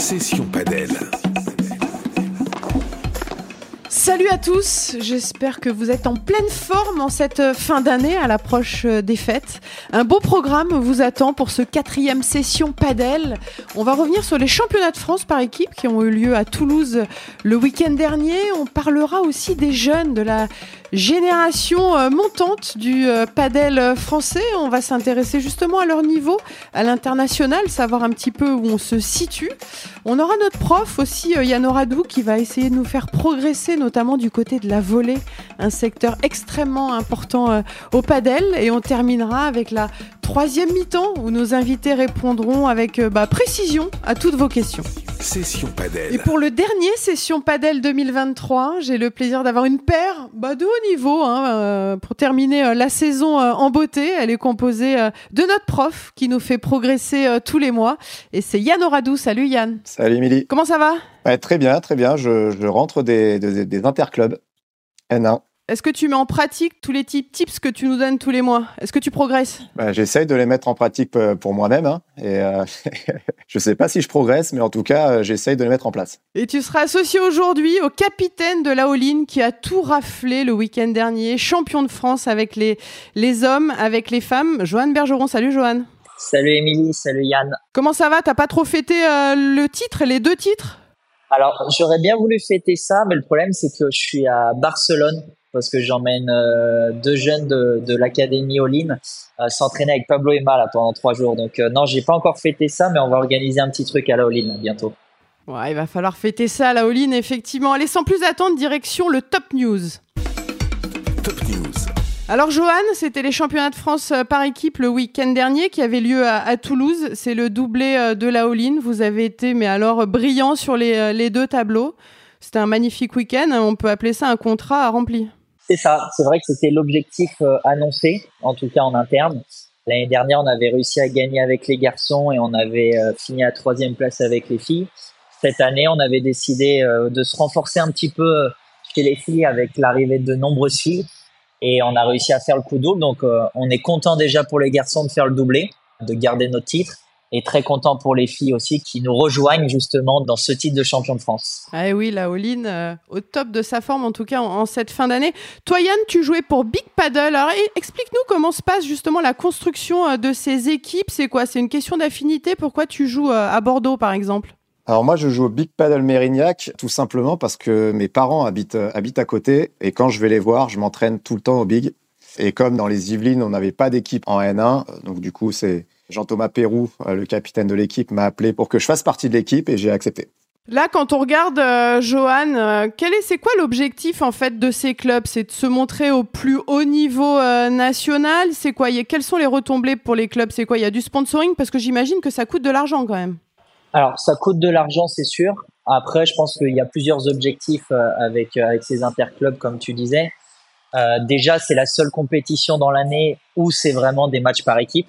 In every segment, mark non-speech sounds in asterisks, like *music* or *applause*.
Session Padel. Salut à tous, j'espère que vous êtes en pleine forme en cette fin d'année à l'approche des fêtes. Un beau programme vous attend pour ce quatrième session Padel. On va revenir sur les championnats de France par équipe qui ont eu lieu à Toulouse le week-end dernier. On parlera aussi des jeunes, de la génération euh, montante du euh, padel français. On va s'intéresser justement à leur niveau à l'international, savoir un petit peu où on se situe. On aura notre prof aussi, euh, Yann Oradou, qui va essayer de nous faire progresser, notamment du côté de la volée, un secteur extrêmement important au padel. Et on terminera avec la troisième mi-temps où nos invités répondront avec bah, précision à toutes vos questions. Session Padel. Et pour le dernier Session Padel 2023, j'ai le plaisir d'avoir une paire bah, de haut niveau hein, euh, pour terminer euh, la saison euh, en beauté. Elle est composée de notre prof qui nous fait progresser tous les mois. Et c'est Yann Oradou. Salut Yann. Salut Émilie. Comment ça va? Très bien, très bien. Je, rentre des, des, des interclubs N1. Est-ce que tu mets en pratique tous les tips que tu nous donnes tous les mois? Est-ce que tu progresses? Bah, J'essaye de les mettre en pratique euh, pour moi-même. Hein, et euh, *laughs* je ne sais pas si je progresse, mais en tout cas, euh, j'essaye de les mettre en place. Et tu seras associé aujourd'hui au capitaine de la all qui a tout raflé le week-end dernier, champion de France avec les, les hommes, avec les femmes. Joanne Bergeron, salut Joanne. Salut Émilie, salut Yann. Comment ça va? T'as pas trop fêté le titre, les deux titres? Alors, j'aurais bien voulu fêter ça, mais le problème, c'est que je suis à Barcelone parce que j'emmène euh, deux jeunes de, de l'académie All-In euh, s'entraîner avec Pablo Emma là, pendant trois jours. Donc euh, non, j'ai pas encore fêté ça, mais on va organiser un petit truc à la All-In bientôt. Ouais, il va falloir fêter ça à la All-In, effectivement. Allez, sans plus attendre, direction le Top News. Top News. Alors Johan, c'était les championnats de France par équipe le week-end dernier qui avait lieu à, Toulouse. C'est le doublé de la All-In. Vous avez été, mais alors, brillant sur les, les deux tableaux. C'était un magnifique week-end. On peut appeler ça un contrat à remplir. C'est ça. C'est vrai que c'était l'objectif euh, annoncé, en tout cas en interne. L'année dernière, on avait réussi à gagner avec les garçons et on avait euh, fini à troisième place avec les filles. Cette année, on avait décidé euh, de se renforcer un petit peu chez les filles avec l'arrivée de nombreuses filles et on a réussi à faire le coup double. Donc, on est content déjà pour les garçons de faire le doublé, de garder notre titre et très content pour les filles aussi qui nous rejoignent justement dans ce titre de champion de France. Ah oui, la Oline euh, au top de sa forme en tout cas en, cette fin d'année. Toi Yann, tu jouais pour Big Paddle. Alors explique-nous comment se passe justement la construction euh, de ces équipes. C'est quoi? C'est une question d'affinité? Pourquoi tu joues euh, à Bordeaux par exemple? Alors moi, je joue au Big Paddle Mérignac tout simplement parce que mes parents habitent, habitent à côté et quand je vais les voir, je m'entraîne tout le temps au Big. Et comme dans les Yvelines, on n'avait pas d'équipe en N1, donc du coup, c'est Jean-Thomas Pérou, euh, le capitaine de l'équipe, m'a appelé pour que je fasse partie de l'équipe et j'ai accepté. Là, quand on regarde euh, Johan, euh, quel est, c'est quoi l'objectif en fait de ces clubs? C'est de se montrer au plus haut niveau national? C'est quoi? Quelles sont les retombées pour les clubs? C'est quoi? Il y a du sponsoring? Parce que j'imagine que ça coûte de l'argent quand même. Alors, ça coûte de l'argent, c'est sûr. Après, je pense qu'il y a plusieurs objectifs avec avec ces interclubs, comme tu disais. déjà, c'est la seule compétition dans l'année où c'est vraiment des matchs par équipe.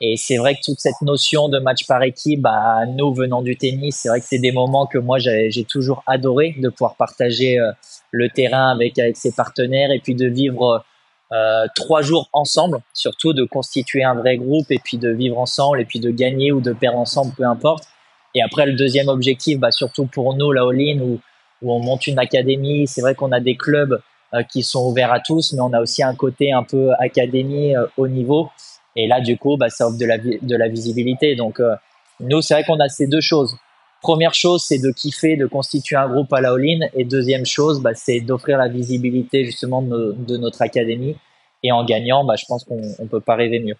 Et c'est vrai que toute cette notion de match par équipe, bah, nous venant du tennis, c'est vrai que c'est des moments que moi j'ai toujours adoré de pouvoir partager euh, le terrain avec avec ses partenaires et puis de vivre euh, trois jours ensemble, surtout de constituer un vrai groupe et puis de vivre ensemble et puis de gagner ou de perdre ensemble, peu importe. Et après le deuxième objectif, bah, surtout pour nous la All-in où, où on monte une académie, c'est vrai qu'on a des clubs euh, qui sont ouverts à tous, mais on a aussi un côté un peu académie euh, haut niveau et là, du coup, bah, ça offre de la, visibilité. Donc, euh, nous, c'est vrai qu'on a ces deux choses. Première chose, c'est de kiffer, de constituer un groupe à la all-in. Et deuxième chose, bah, c'est d'offrir la visibilité justement de, notre académie. Et en gagnant, bah, je pense qu'on ne peut pas rêver mieux.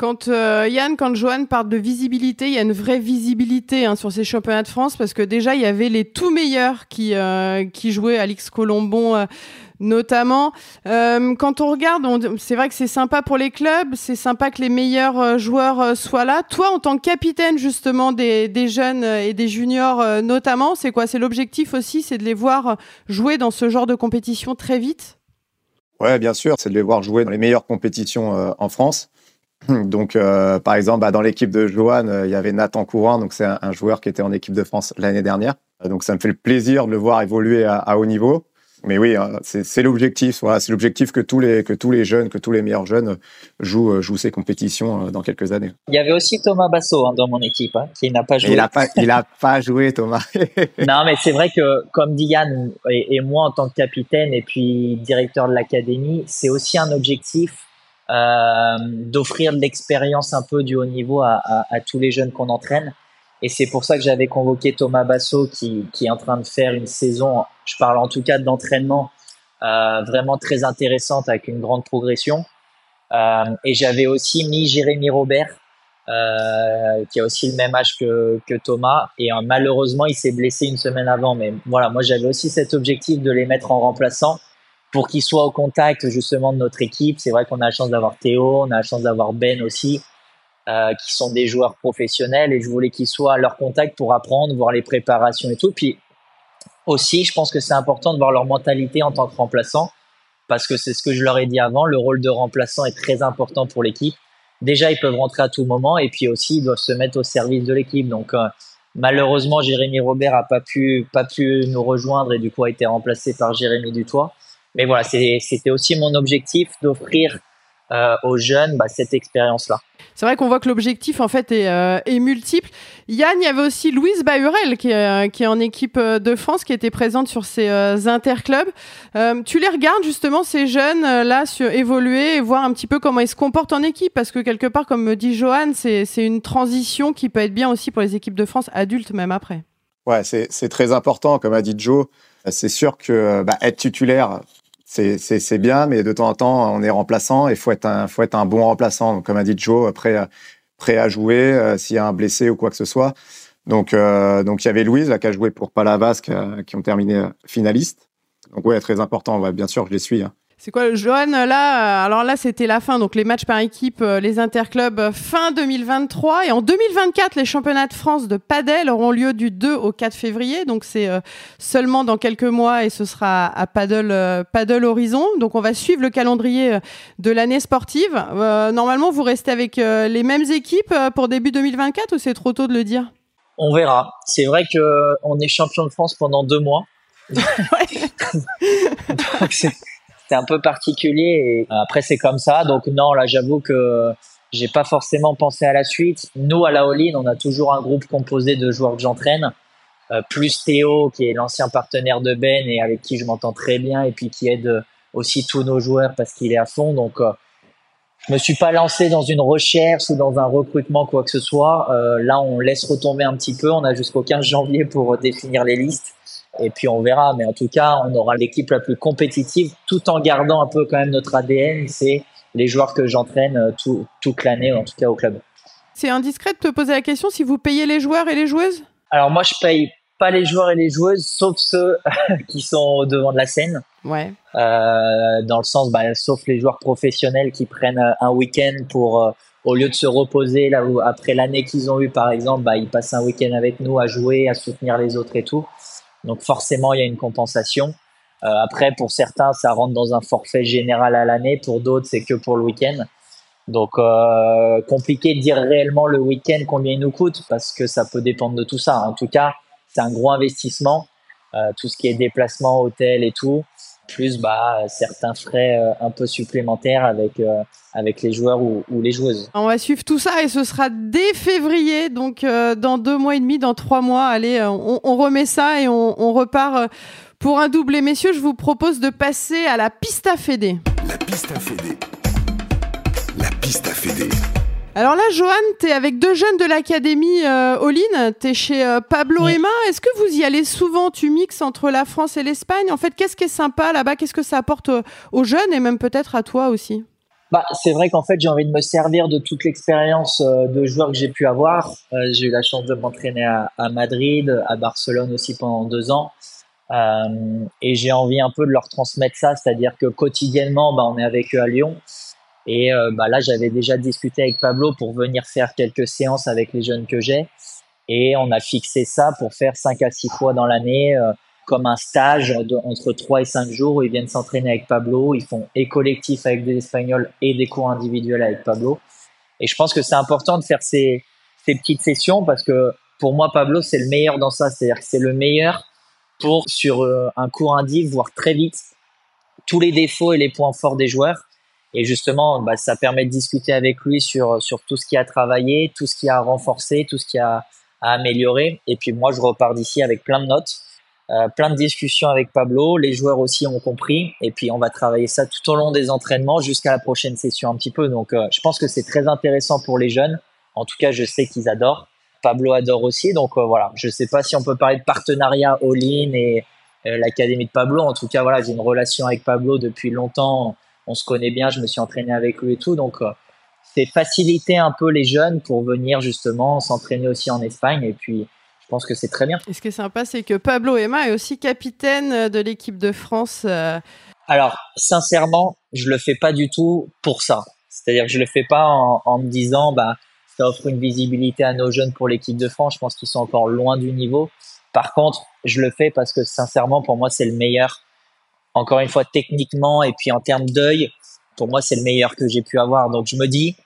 Quand euh, Yann, quand Joanne parle de visibilité, il y a une vraie visibilité hein, sur ces championnats de France parce que déjà il y avait les tout meilleurs qui euh, qui jouaient, Alix Colombon notamment. Euh, quand on regarde, c'est vrai que c'est sympa pour les clubs, c'est sympa que les meilleurs euh, joueurs euh, soient là. Toi, en tant que capitaine justement des, des jeunes et des juniors notamment, c'est quoi? C'est l'objectif aussi, c'est de les voir jouer dans ce genre de compétition très vite? Ouais, bien sûr, c'est de les voir jouer dans les meilleures compétitions en France. *laughs* Donc, par exemple, bah, dans l'équipe de Johan, il y avait Nathan Courant, donc c'est un, joueur qui était en équipe de France l'année dernière. Donc, ça me fait le plaisir de le voir évoluer à haut niveau. mais oui, hein, c'est l'objectif. Voilà, c'est l'objectif que tous les que tous les jeunes, que tous les meilleurs jeunes jouent euh, jouent ces compétitions euh, dans quelques années. Il y avait aussi Thomas Basso hein, dans mon équipe, hein, qui n'a pas joué. il a pas il a pas joué Thomas. *laughs* non, mais c'est vrai que comme Diane et, et, moi en tant que capitaine et puis directeur de l'académie, c'est aussi un objectif euh, d'offrir l'expérience un peu du haut niveau à, tous les jeunes qu'on entraîne. Et c'est pour ça que j'avais convoqué Thomas Basso qui, est en train de faire une saison, je parle en tout cas d'entraînement, euh, vraiment très intéressante avec une grande progression. Euh, et j'avais aussi mis Jérémy Robert, euh, qui a aussi le même âge que, que Thomas. Et malheureusement, il s'est blessé une semaine avant. Mais voilà, moi j'avais aussi cet objectif de les mettre en remplaçant pour qu'ils soient au contact justement de notre équipe. C'est vrai qu'on a la chance d'avoir Théo, on a la chance d'avoir Ben aussi. Euh, qui sont des joueurs professionnels et je voulais qu'ils soient à leur contact pour apprendre, voir les préparations et tout. Puis aussi, je pense que c'est important de voir leur mentalité en tant que remplaçant parce que c'est ce que je leur ai dit avant, le rôle de remplaçant est très important pour l'équipe. Déjà, ils peuvent rentrer à tout moment et puis aussi, ils doivent se mettre au service de l'équipe. Donc, euh, malheureusement, Jérémy Robert a pas pu, pas pu nous rejoindre et du coup a été remplacé par Jérémy Dutoit. Mais voilà, c'était aussi mon objectif d'offrir euh, aux jeunes bah, cette expérience-là. C'est vrai qu'on voit que l'objectif en fait est, euh, est, multiple. Yann, il y avait aussi Louise Bahurel qui est, euh, qui est en équipe de France, qui était présente sur ces euh, interclubs. Euh, tu les regardes justement ces jeunes là sur, évoluer et voir un petit peu comment ils se comportent en équipe, parce que quelque part, comme me dit Johan, c'est une transition qui peut être bien aussi pour les équipes de France adultes même après. Ouais, c'est très important, comme a dit Joe. C'est sûr que bah, être titulaire, c'est bien, mais de temps en temps, on est remplaçant et faut être un, faut être un bon remplaçant. Donc, comme a dit Joe, prêt, prêt à jouer euh, s'il y a un blessé ou quoi que ce soit. Donc, euh, donc il y avait Louise là, qui a joué pour Palavas, qui, qui ont terminé euh, finaliste. Donc, ouais, très important. Ouais, bien sûr, je les suis. Hein. C'est quoi, Johan Là, euh, alors là, c'était la fin. Donc les matchs par équipe, euh, les interclubs euh, fin 2023 et en 2024, les championnats de France de padel auront lieu du 2 au 4 février. Donc c'est seulement dans quelques mois et ce sera à Paddle, Paddle Horizon. Donc on va suivre le calendrier de l'année sportive. normalement, vous restez avec les mêmes équipes pour début 2024 ou c'est trop tôt de le dire? On verra. C'est vrai que on est champion de France pendant deux mois. *laughs* *laughs* c'est un peu particulier. Et après, c'est comme ça. Donc non, là, j'avoue que j'ai pas forcément pensé à la suite. Nous, à la All-In, on a toujours un groupe composé de joueurs que j'entraîne, euh, plus Théo, qui est l'ancien partenaire de Ben et avec qui je m'entends très bien, et puis qui aide aussi tous nos joueurs parce qu'il est à fond. Donc, euh, je me suis pas lancé dans une recherche ou dans un recrutement quoi que ce soit. Euh, là, on laisse retomber un petit peu. On a jusqu'au 15 janvier pour définir les listes. Et puis on verra, mais en tout cas, on aura l'équipe la plus compétitive, tout en gardant un peu quand même notre ADN. C'est les joueurs que j'entraîne euh, tout, toute l'année, en tout cas au club. C'est indiscret de te poser la question si vous payez les joueurs et les joueuses? Alors moi, je paye pas les joueurs et les joueuses, sauf ceux *laughs* qui sont devant de la scène. Ouais. Euh, dans le sens, bah, sauf les joueurs professionnels qui prennent euh, un week-end pour, euh, au lieu de se reposer là où après l'année qu'ils ont eu, par exemple, bah, ils passent un week-end avec nous à jouer, à soutenir les autres et tout. Donc forcément, il y a une compensation. Euh, après, pour certains, ça rentre dans un forfait général à l'année. Pour d'autres, c'est que pour le week-end. Donc euh, compliqué de dire réellement le week-end combien il nous coûte parce que ça peut dépendre de tout ça. En tout cas, c'est un gros investissement. Euh, tout ce qui est déplacement, hôtel et tout, plus bah certains frais euh, un peu supplémentaires avec euh, avec les joueurs ou, ou, les joueuses. On va suivre tout ça et ce sera dès février, donc euh, dans deux mois et demi, dans trois mois. Allez, on, on remet ça et on, on, repart pour un doublé. Messieurs, je vous propose de passer à la piste à Fédé. La piste à Fédé. La piste à Fédé. Alors là, Johan, tu es avec deux jeunes de l'académie euh, All-in, tu es chez euh, Pablo oui. Emma. Est-ce que vous y allez souvent? Tu mixes entre la France et l'Espagne? En fait, qu'est-ce qui est sympa là-bas? Qu'est-ce que ça apporte aux, aux jeunes et même peut-être à toi aussi? Bah, c'est vrai qu'en fait, j'ai envie de me servir de toute l'expérience euh, de joueur que j'ai pu avoir. Euh, j'ai eu la chance de m'entraîner à, à, Madrid, à Barcelone aussi pendant deux ans. Euh, et j'ai envie un peu de leur transmettre ça, c'est-à-dire que quotidiennement, bah, on est avec eux à Lyon. Et euh, bah, là, j'avais déjà discuté avec Pablo pour venir faire quelques séances avec les jeunes que j'ai. Et on a fixé ça pour faire cinq à six fois dans l'année, euh, comme un stage de, entre trois et cinq jours où ils viennent s'entraîner avec Pablo. Ils font et collectif avec des Espagnols et des cours individuels avec Pablo. Et je pense que c'est important de faire ces, ces petites sessions parce que pour moi, Pablo, c'est le meilleur dans ça. C'est-à-dire que c'est le meilleur pour, sur un cours indiv, voir très vite tous les défauts et les points forts des joueurs. Et justement, bah, ça permet de discuter avec lui sur, sur tout ce qui a travaillé, tout ce qui a renforcé, tout ce qui a, a amélioré. Et puis moi, je repars d'ici avec plein de notes euh, plein de discussions avec Pablo. Les joueurs aussi ont compris. Et puis, on va travailler ça tout au long des entraînements jusqu'à la prochaine session un petit peu. Donc, euh, je pense que c'est très intéressant pour les jeunes. En tout cas, je sais qu'ils adorent. Pablo adore aussi. Donc, euh, voilà. Je sais pas si on peut parler de partenariat all-in et l'académie de Pablo. En tout cas, voilà, j'ai une relation avec Pablo depuis longtemps. On se connaît bien. Je me suis entraîné avec lui et tout. Donc, c'est faciliter un peu les jeunes pour venir justement s'entraîner aussi en Espagne. Et puis, je pense que c'est très bien. Et ce qui est sympa, c'est que Pablo Emma est aussi capitaine de l'équipe de France. Euh. Alors, sincèrement, je le fais pas du tout pour ça. C'est-à-dire que je le fais pas en, me disant, bah, ça offre une visibilité à nos jeunes pour l'équipe de France. Je pense qu'ils sont encore loin du niveau. Par contre, je le fais parce que sincèrement, pour moi, c'est le meilleur. Encore une fois, techniquement et puis en termes d'œil, pour moi, c'est le meilleur que j'ai pu avoir. Donc, je me dis,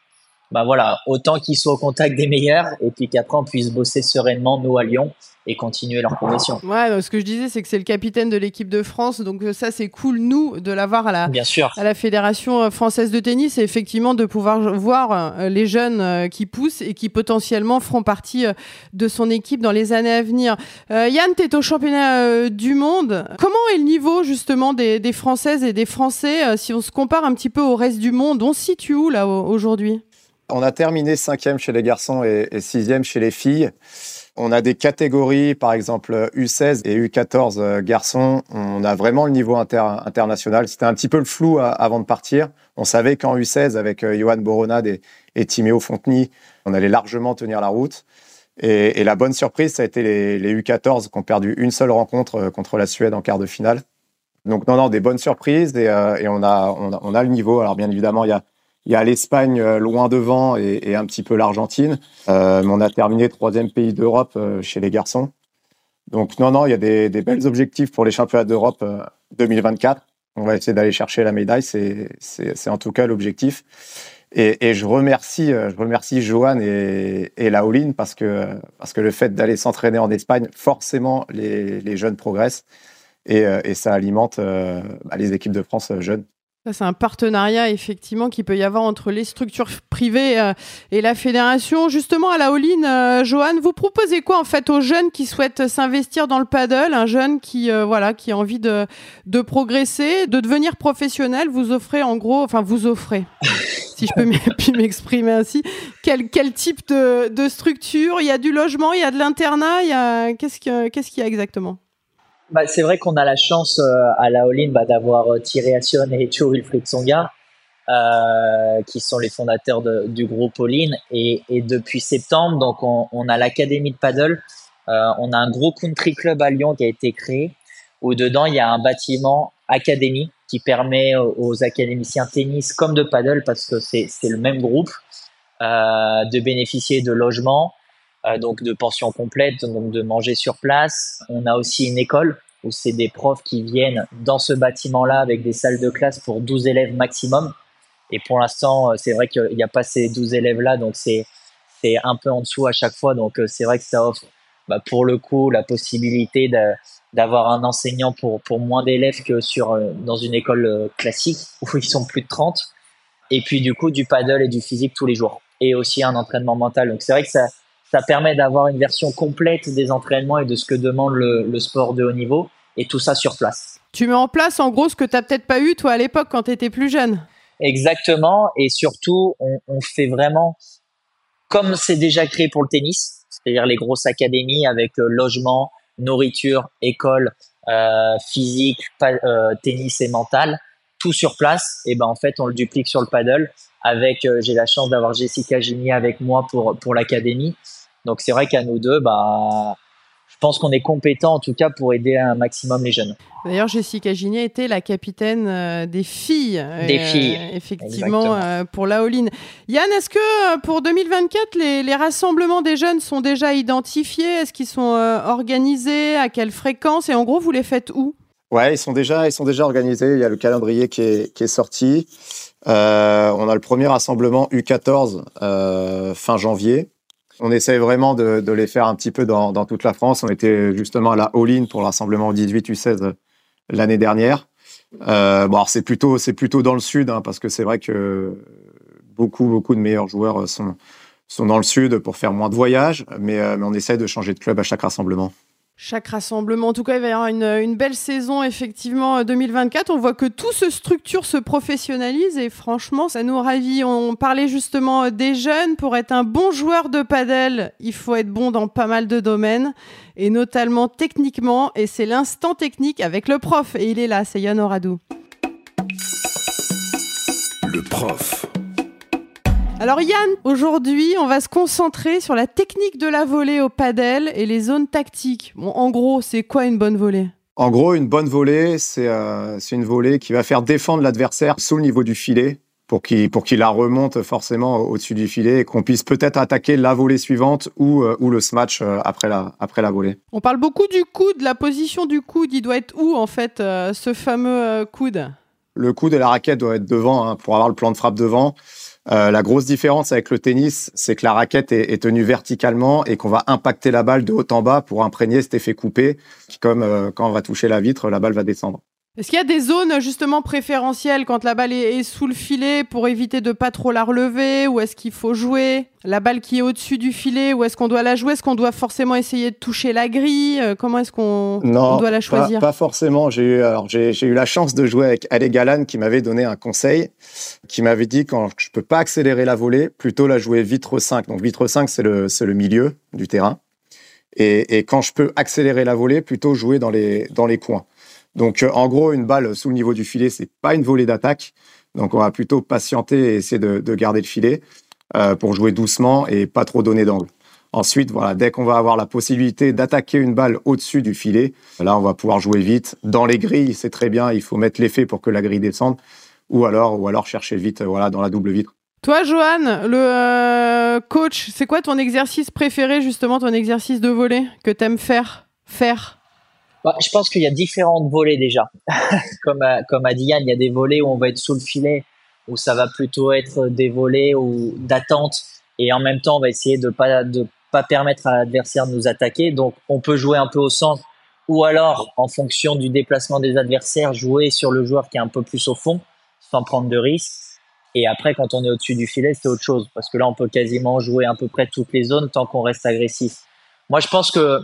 bah voilà, autant qu'ils soient au contact des meilleurs et puis qu'après on puisse bosser sereinement nous à Lyon et continuer leur progression. Ouais, ce que je disais, c'est que c'est le capitaine de l'équipe de France, donc euh, ça c'est cool nous de l'avoir à la Bien sûr. à la fédération euh, française de tennis et effectivement de pouvoir voir euh, les jeunes qui poussent et qui potentiellement feront partie de son équipe dans les années à venir. Yann, tu es au championnat du monde. Comment est le niveau justement des, des Françaises et des Français si on se compare un petit peu au reste du monde On se situe où là aujourd'hui? On a terminé cinquième chez les garçons et, sixième chez les filles. On a des catégories, par exemple U16 et U14 euh, garçons. On a vraiment le niveau international. C'était un petit peu le flou avant de partir. On savait qu'en U16, avec euh, Johan Boronade et, Timéo Fonteny, on allait largement tenir la route. Et, la bonne surprise, ça a été les, U14 qui ont perdu une seule rencontre euh, contre la Suède en quart de finale. Donc non, non, des bonnes surprises et, on, a, on, a, le niveau. Alors bien évidemment, il y a il y a l'Espagne euh, loin devant et, un petit peu l'Argentine. Euh, on a terminé troisième pays d'Europe euh, chez les garçons. Donc non, non, il y a des, belles objectifs pour les championnats d'Europe 2024. On va essayer d'aller chercher la médaille, c'est en tout cas l'objectif. Et, je remercie, je remercie Johan et, et Laoline parce que, parce que le fait d'aller s'entraîner en Espagne, forcément, les, jeunes progressent et, ça alimente bah, les équipes de France jeunes. C'est un partenariat effectivement qui peut y avoir entre les structures privées euh, et la fédération. Justement, à la All-in, euh, Johan, vous proposez quoi en fait aux jeunes qui souhaitent s'investir dans le paddle, un jeune qui euh, voilà qui a envie de, de progresser, de devenir professionnel Vous offrez en gros, enfin vous offrez, *laughs* si je peux m'exprimer ainsi, quel, quel type de, de, structure? Il y a du logement, il y a de l'internat, qu'est-ce qu'il y a exactement? Bah, c'est vrai qu'on a la chance euh, à la All-In bah, d'avoir euh, Thierry Assion et Joe Wilfried Songa, euh, qui sont les fondateurs de, du groupe All-In. Et, et, depuis septembre, donc on, on a l'académie de paddle. Euh, on a un gros country club à Lyon qui a été créé, où dedans il y a un bâtiment académie qui permet aux académiciens tennis comme de paddle, parce que c'est le même groupe, euh, de bénéficier de logements, donc de pension complète, donc de manger sur place. On a aussi une école où c'est des profs qui viennent dans ce bâtiment-là avec des salles de classe pour 12 élèves maximum. Et pour l'instant, euh, c'est vrai qu'il n'y a pas ces 12 élèves-là, donc c'est c'est un peu en dessous à chaque fois. Donc euh, c'est vrai que ça offre bah, pour le coup la possibilité d'avoir un enseignant pour, pour moins d'élèves que sur dans une école classique *laughs* où ils sont plus de 30. Et puis du coup du paddle et du physique tous les jours. Et aussi un entraînement mental. Donc c'est vrai que ça, ça permet d'avoir une version complète des entraînements et de ce que demande le, sport de haut niveau, et tout ça sur place. Tu mets en place en gros ce que tu n'as peut-être pas eu toi à l'époque quand tu étais plus jeune. Exactement, et surtout on, fait vraiment comme c'est déjà créé pour le tennis, c'est-à-dire les grosses académies avec euh, logement, nourriture, école, euh, physique, euh, tennis et mental, tout sur place. Et ben en fait on le duplique sur le paddle. Avec j'ai la chance d'avoir Jessica Gini avec moi pour pour l'académie donc c'est vrai qu'à nous deux, bah, je pense qu'on est compétent en tout cas pour aider un maximum les jeunes. D'ailleurs, Jessica Ginier était la capitaine euh, des filles. Des euh, filles. effectivement, euh, pour la all Yann, est-ce que pour 2024, les, les, rassemblements des jeunes sont déjà identifiés? Est-ce qu'ils sont organisés? À quelle fréquence? Et en gros, vous les faites où? Ouais, ils sont déjà, ils sont déjà organisés. Il y a le calendrier qui est, qui est sorti. on a le premier rassemblement U14 fin janvier. On essaye vraiment de, les faire un petit peu dans, toute la France. On était justement à la All-In pour l'Assemblement 18 U16 l'année dernière. Euh, bon, c'est plutôt, c'est plutôt dans le sud, hein, parce que c'est vrai que beaucoup, beaucoup de meilleurs joueurs sont, sont dans le sud pour faire moins de voyages, mais, euh, mais on essaye de changer de club à chaque rassemblement. Chaque rassemblement, en tout cas, il va y avoir une, belle saison, effectivement, 2024. On voit que tout se structure, se professionnalise et franchement, ça nous ravit. On parlait justement des jeunes. Pour être un bon joueur de padel, il faut être bon dans pas mal de domaines et notamment techniquement. Et c'est l'instant technique avec le prof. Et il est là, c'est Yann Oradou. Le prof. Alors Yann, aujourd'hui, on va se concentrer sur la technique de la volée au padel et les zones tactiques. Bon, en gros, c'est quoi une bonne volée? En gros, une bonne volée, c'est euh, une volée qui va faire défendre l'adversaire sous le niveau du filet pour qu'il pour la remonte forcément au-dessus du filet et qu'on puisse peut-être attaquer la volée suivante ou, euh, ou le smash euh, après, la, après la volée. On parle beaucoup du coude, la position du coude. Il doit être où en fait, euh, ce fameux coude? Le coude et la raquette doivent être devant hein, pour avoir le plan de frappe devant. Euh, la grosse différence avec le tennis, c'est que la raquette est, est tenue verticalement et qu'on va impacter la balle de haut en bas pour imprégner cet effet coupé, qui comme euh, quand on va toucher la vitre, la balle va descendre. Est-ce qu'il y a des zones justement préférentielles quand la balle est, sous le filet pour éviter de pas trop la relever ou est-ce qu'il faut jouer la balle qui est au-dessus du filet ou est-ce qu'on doit la jouer? Est-ce qu'on doit forcément essayer de toucher la grille? Euh, Comment est-ce qu'on on doit la choisir? pas, pas forcément. J'ai eu, alors j'ai, j'ai eu la chance de jouer avec Ale Galan qui m'avait donné un conseil, qui m'avait dit quand je peux pas accélérer la volée, plutôt la jouer vitre 5. Donc vitre 5 c'est le c'est le milieu du terrain. Et, et quand je peux accélérer la volée, plutôt jouer dans les dans les coins. Donc, euh, en gros, une balle sous le niveau du filet, c'est pas une volée d'attaque. Donc, on va plutôt patienter et essayer de, de garder le filet euh, pour jouer doucement et pas trop donner d'angle. Ensuite, voilà, dès qu'on va avoir la possibilité d'attaquer une balle au-dessus du filet, là, on va pouvoir jouer vite. Dans les grilles, c'est très bien. Il faut mettre l'effet pour que la grille descende, ou alors, ou chercher vite, voilà, dans la double vitre. Toi, Johan, le euh, coach, c'est quoi ton exercice préféré, justement, ton exercice de volée que t'aimes faire Faire? Bah, je pense qu'il y a différentes volées déjà. *laughs* comme, a, comme a dit Yann, il y a des volées où on va être sous le filet, où ça va plutôt être des volées ou d'attente, et en même temps on va essayer de pas de pas permettre à l'adversaire de nous attaquer. Donc on peut jouer un peu au centre, ou alors en fonction du déplacement des adversaires, jouer sur le joueur qui est un peu plus au fond, sans prendre de risques. Et après, quand on est au-dessus du filet, c'est autre chose, parce que là on peut quasiment jouer à peu près toutes les zones tant qu'on reste agressif. Moi, je pense que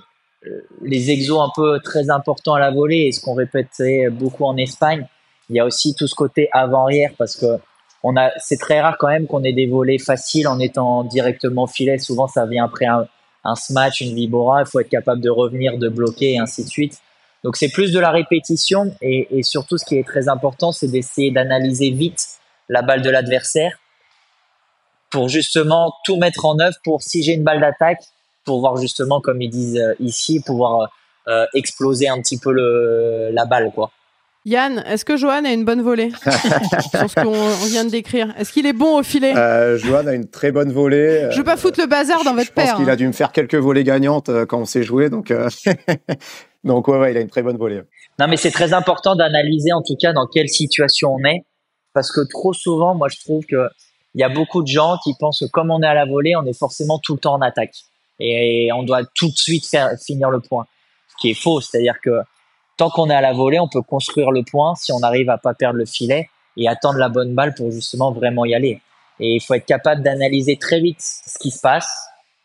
les exos un peu très importants à la volée et ce qu'on répétait beaucoup en Espagne. Il y a aussi tout ce côté avant-arrière parce que on a, c'est très rare quand même qu'on ait des volets faciles en étant directement filet. Souvent, ça vient après un, un smash, une vibora. Il faut être capable de revenir, de bloquer et ainsi de suite. Donc, c'est plus de la répétition et, et surtout, ce qui est très important, c'est d'essayer d'analyser vite la balle de l'adversaire pour justement tout mettre en œuvre pour si j'ai une balle d'attaque, pour voir justement, comme ils disent ici, pouvoir euh, exploser un petit peu le, la balle, quoi. Yann, est-ce que Johan a une bonne volée *laughs* sur ce qu'on vient de décrire? Est-ce qu'il est bon au filet? Euh, Johan a une très bonne volée. Je veux pas foutre le bazar dans votre je père. Je pense qu'il hein. a dû me faire quelques volées gagnantes euh, quand on s'est joué, donc euh... *laughs* donc ouais, ouais, il a une très bonne volée. Non, mais c'est très important d'analyser en tout cas dans quelle situation on est, parce que trop souvent, moi je trouve que il y a beaucoup de gens qui pensent que comme on est à la volée, on est forcément tout le temps en attaque et on doit tout de suite faire finir le point, ce qui est faux. C'est-à-dire que tant qu'on est à la volée, on peut construire le point si on arrive à pas perdre le filet et attendre la bonne balle pour justement vraiment y aller. Et il faut être capable d'analyser très vite ce qui se passe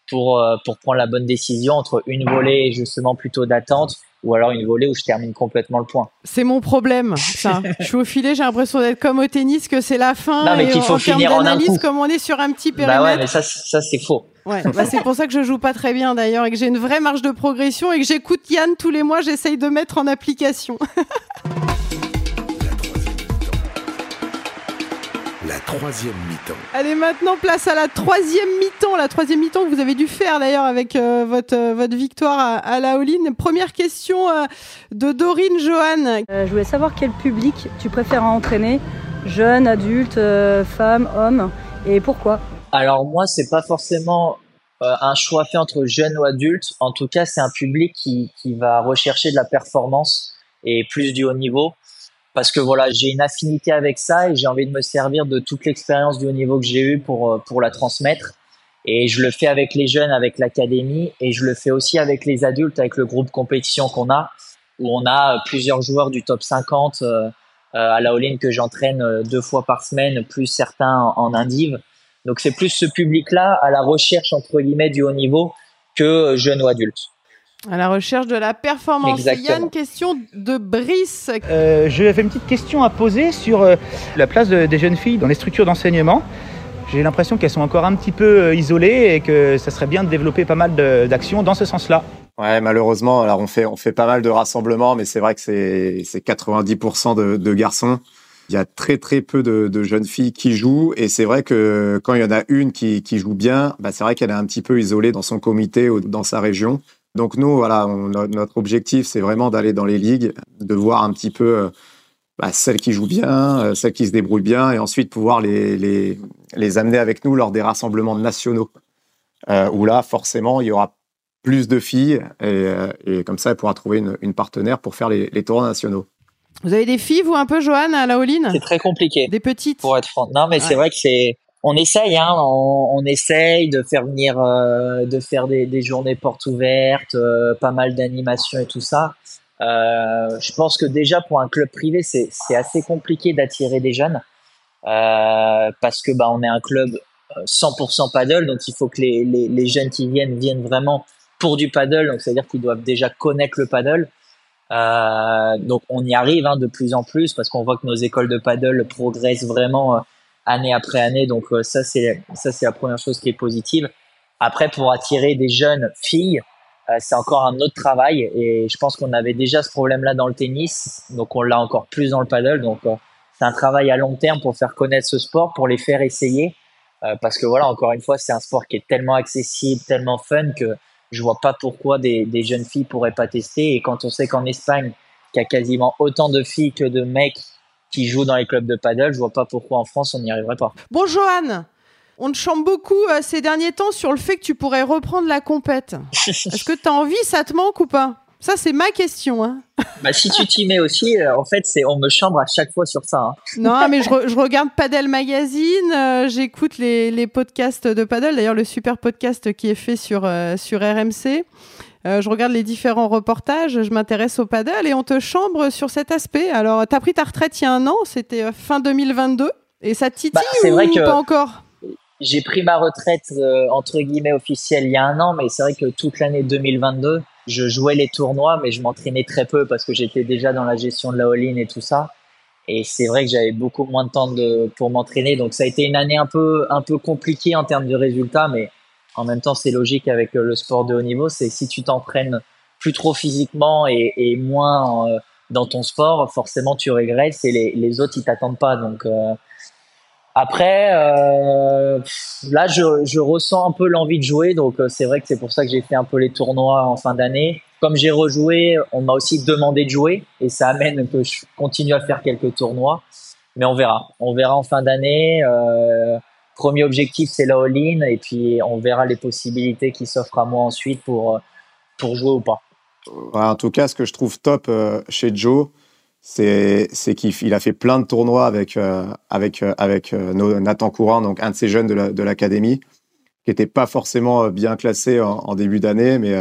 pour euh, pour prendre la bonne décision entre une volée justement plutôt d'attente ou alors une volée où je termine complètement le point. C'est mon problème, ça. *laughs* je suis au filet, j'ai l'impression d'être comme au tennis, que c'est la fin. Non, mais qu'il faut en finir en un coup. comme on est sur un petit périmètre. Bah ouais, mais ça ça c'est faux. Ouais, bah c'est pour ça que je joue pas très bien d'ailleurs et que j'ai une vraie marge de progression et que j'écoute Yann tous les mois, j'essaye de mettre en application. *laughs* La troisième mi-temps. Allez, maintenant place à la troisième mi-temps, la troisième mi-temps que vous avez dû faire d'ailleurs avec euh, votre, euh, votre victoire à, à la All-In. Première question euh, de Dorine Johan. Euh, je voulais savoir quel public tu préfères entraîner, jeunes, adultes, euh, femmes, hommes, et pourquoi? Alors moi, c'est pas forcément euh, un choix fait entre jeunes ou adultes. En tout cas, c'est un public qui, qui va rechercher de la performance et plus du haut niveau. Parce que voilà, j'ai une affinité avec ça et j'ai envie de me servir de toute l'expérience du haut niveau que j'ai eu pour, euh, pour la transmettre. Et je le fais avec les jeunes, avec l'académie, et je le fais aussi avec les adultes, avec le groupe compétition qu'on a, où on a plusieurs joueurs du top 50 euh, euh, à la all que j'entraîne euh, deux fois par semaine, plus certains en, indive. Donc c'est plus ce public-là à la recherche entre guillemets du haut niveau que jeunes ou adultes. À la recherche de la performance. Exactement. Il y a une question de Brice. Euh, J'avais une petite question à poser sur euh, la place de- des jeunes filles dans les structures d'enseignement. J'ai l'impression qu'elles sont encore un petit peu euh, isolées et que ça serait bien de développer pas mal d'actions dans ce sens-là. Ouais, malheureusement, alors on fait on fait pas mal de rassemblements, mais c'est vrai que c'est c'est 90% de, de garçons. Il y a très très peu de, de jeunes filles qui jouent, et c'est vrai que quand il y en a une qui, qui joue bien, bah c'est vrai qu'elle est un petit peu isolée dans son comité ou dans sa région. Donc nous, voilà, on- notre objectif, c'est vraiment d'aller dans les ligues, de voir un petit peu euh, bah, celles qui jouent bien, euh, celles qui se débrouillent bien, et ensuite pouvoir les, les, les amener avec nous lors des rassemblements nationaux, euh, où là, forcément, il y aura plus de filles, et, et comme ça, elle pourra trouver une, une partenaire pour faire les, les tournois nationaux. Vous avez des filles, vous, un peu, Johan, à la C'est très compliqué. Des petites? pour être franc. Non, mais c'est vrai que c'est. On essaye, hein, on, on essaye de faire venir, euh, de faire des, des journées portes ouvertes, euh, pas mal d'animations et tout ça. Euh, je pense que déjà pour un club privé, c'est assez compliqué d'attirer des jeunes euh, parce que bah on est un club euh, 100% paddle, donc il faut que les, les, les jeunes qui viennent viennent vraiment pour du paddle, donc c'est à dire qu'ils doivent déjà connaître le paddle. Euh, donc on y arrive hein, de plus en plus parce qu'on voit que nos écoles de paddle progressent vraiment euh, année après année. Donc euh, ça c'est ça c'est la première chose qui est positive. Après pour attirer des jeunes filles, euh, c'est encore un autre travail et je pense qu'on avait déjà ce problème-là dans le tennis, donc on l'a encore plus dans le paddle. Donc euh, c'est un travail à long terme pour faire connaître ce sport, pour les faire essayer, parce que voilà encore une fois c'est un sport qui est tellement accessible, tellement fun que je vois pas pourquoi des, des jeunes filles pourraient pas tester. Et quand on sait qu'en Espagne, qu'il y a quasiment autant de filles que de mecs qui jouent dans les clubs de paddle, je vois pas pourquoi en France on n'y arriverait pas. Bon, Johan, on te chante beaucoup euh, ces derniers temps sur le fait que tu pourrais reprendre la compète. *laughs* Est-ce que tu as envie, ça te manque ou pas? Ça, c'est ma question. Hein. *laughs* Bah, si tu t'y mets aussi, euh, en fait, c'est on me chambre à chaque fois sur ça. hein. Non, mais je, re- je regarde Paddle Magazine, euh, j'écoute les, les podcasts de Paddle, d'ailleurs le super podcast qui est fait sur, euh, sur RMC. Euh, je regarde les différents reportages, je m'intéresse au paddle et on te chambre sur cet aspect. Alors, tu as pris ta retraite il y a un an, c'était euh, fin 2022, et ça te titille Bah, c'est ou vrai que- pas encore? J'ai pris ma retraite euh, entre guillemets officielle il y a un an, mais c'est vrai que toute l'année 2022, je jouais les tournois, mais je m'entraînais très peu parce que j'étais déjà dans la gestion de la all-in et tout ça. Et c'est vrai que j'avais beaucoup moins de temps de, pour m'entraîner, donc ça a été une année un peu un peu compliquée en termes de résultats, mais en même temps c'est logique avec euh, le sport de haut niveau, c'est si tu t'entraînes plus trop physiquement et, moins euh, dans ton sport, forcément tu régresses et les, autres ils t'attendent pas, donc euh, après, là, je, ressens un peu l'envie de jouer, donc c'est vrai que c'est pour ça que j'ai fait un peu les tournois en fin d'année. Comme j'ai rejoué, on m'a aussi demandé de jouer, et ça amène que je continue à faire quelques tournois. Mais on verra. On verra en fin d'année. Premier objectif, c'est la all-in, et puis on verra les possibilités qui s'offrent à moi ensuite pour, euh, pour jouer ou pas. En tout cas, ce que je trouve top euh, chez Joe, c'est qu'il il a fait plein de tournois avec, euh, avec, avec Nathan Courant, donc un de ces jeunes de la- de l'académie, qui n'était pas forcément bien classé en, en début d'année, mais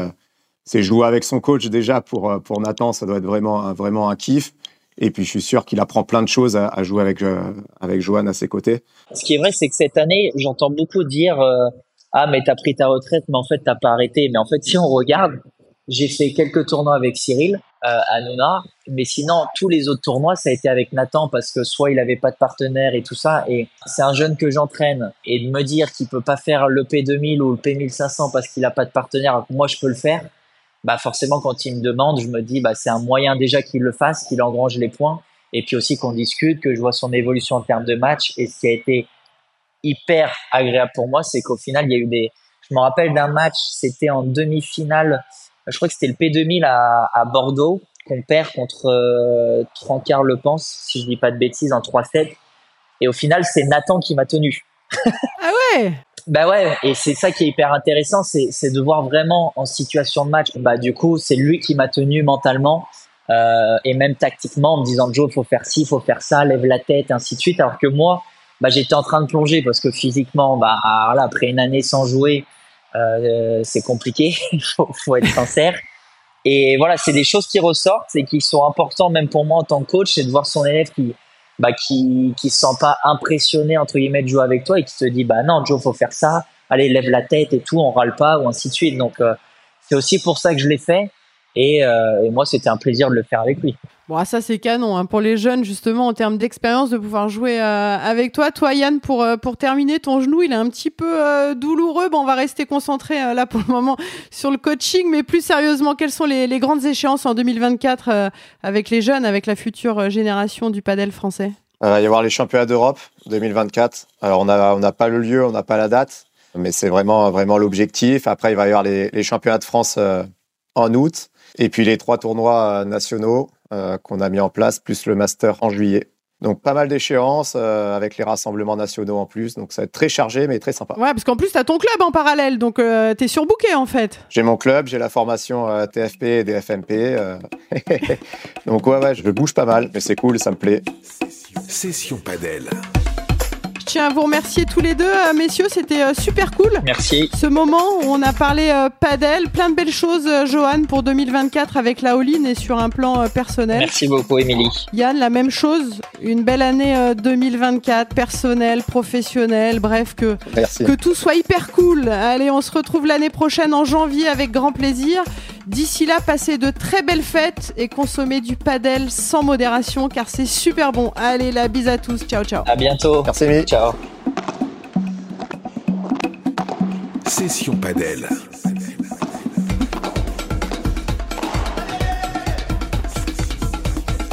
c'est jouer avec son coach déjà pour, pour Nathan, ça doit être vraiment, vraiment un kiff. Et puis, je suis sûr qu'il apprend plein de choses à, jouer avec, euh, avec Johan à ses côtés. Ce qui est vrai, c'est que cette année, j'entends beaucoup dire euh, ah mais t'as pris ta retraite, mais en fait t'as pas arrêté. Mais en fait, si on regarde, j'ai fait quelques tournois avec Cyril euh, à Nona, mais sinon tous les autres tournois ça a été avec Nathan parce que soit il avait pas de partenaire et tout ça. Et c'est un jeune que j'entraîne et de me dire qu'il peut pas faire le P2000 ou le P1500 parce qu'il a pas de partenaire, moi je peux le faire. Bah forcément quand il me demande, je me dis bah c'est un moyen déjà qu'il le fasse, qu'il engrange les points et puis aussi qu'on discute, que je vois son évolution en termes de match. Et ce qui a été hyper agréable pour moi, c'est qu'au final, il y a eu des. Je me rappelle d'un match, c'était en demi-finale, je crois que c'était le P2000 à, Bordeaux, qu'on perd contre euh, Trancard Le Pense, si je dis pas de bêtises, en 3-7. Et au final, c'est Nathan qui m'a tenu. Ah ouais? Bah ouais, et c'est ça qui est hyper intéressant, c'est de voir vraiment en situation de match. Bah du coup, c'est lui qui m'a tenu mentalement euh, et même tactiquement en me disant Joe, faut faire ci, faut faire ça, lève la tête, ainsi de suite. Alors que moi, bah, j'étais en train de plonger parce que physiquement, bah, voilà, après une année sans jouer, euh, c'est compliqué. *laughs* Faut, faut, être sincère. Et voilà, c'est des choses qui ressortent et qui sont importantes même pour moi en tant que coach, c'est de voir son élève qui, bah, qui, qui se sent pas impressionné entre guillemets de jouer avec toi et qui te dit bah non Joe faut faire ça, allez lève la tête et tout, on râle pas ou ainsi de suite. Donc euh, c'est aussi pour ça que je l'ai fait. Et, euh, et moi, c'était un plaisir de le faire avec lui. Bon, ça c'est canon hein, pour les jeunes justement en termes d'expérience de pouvoir jouer euh, avec toi. Toi, Yann, pour euh, pour terminer, ton genou il est un petit peu euh, douloureux. Bon, on va rester concentré là pour le moment *laughs* sur le coaching, mais plus sérieusement, quelles sont les, grandes échéances en 2024 euh, avec les jeunes, avec la future génération du padel français? Il va y avoir les championnats d'Europe 2024. Alors on n'a on n'a pas le lieu, on n'a pas la date, mais c'est vraiment vraiment l'objectif. Après, il va y avoir les, les championnats de France en août. Et puis les trois tournois nationaux qu'on a mis en place, plus le master en juillet. Donc pas mal d'échéances euh, avec les rassemblements nationaux en plus. Donc ça va être très chargé mais très sympa. Ouais, parce qu'en plus tu as ton club en parallèle, donc euh, tu es surbooké en fait. J'ai mon club, j'ai la formation euh, TFP et DFMP. euh. *laughs* donc ouais, ouais, je bouge pas mal, mais c'est cool, ça me plaît. Session Padel. Je tiens à vous remercier tous les deux, euh, messieurs, c'était euh, super cool. Merci. Ce moment où on a parlé euh, padel, plein de belles choses, Johan, pour 2024 avec la all et sur un plan personnel. Merci beaucoup, Émilie. Yann, la même chose, une belle année euh, 2024, personnelle, professionnelle, bref, que, Merci. que tout soit hyper cool. Allez, on se retrouve l'année prochaine en janvier avec grand plaisir. D'ici là, passez de très belles fêtes et consommez du padel sans modération car c'est super bon. Allez, la bise à tous. Ciao, ciao. À bientôt. Merci. Ciao. Session Padel.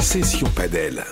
Session Padel.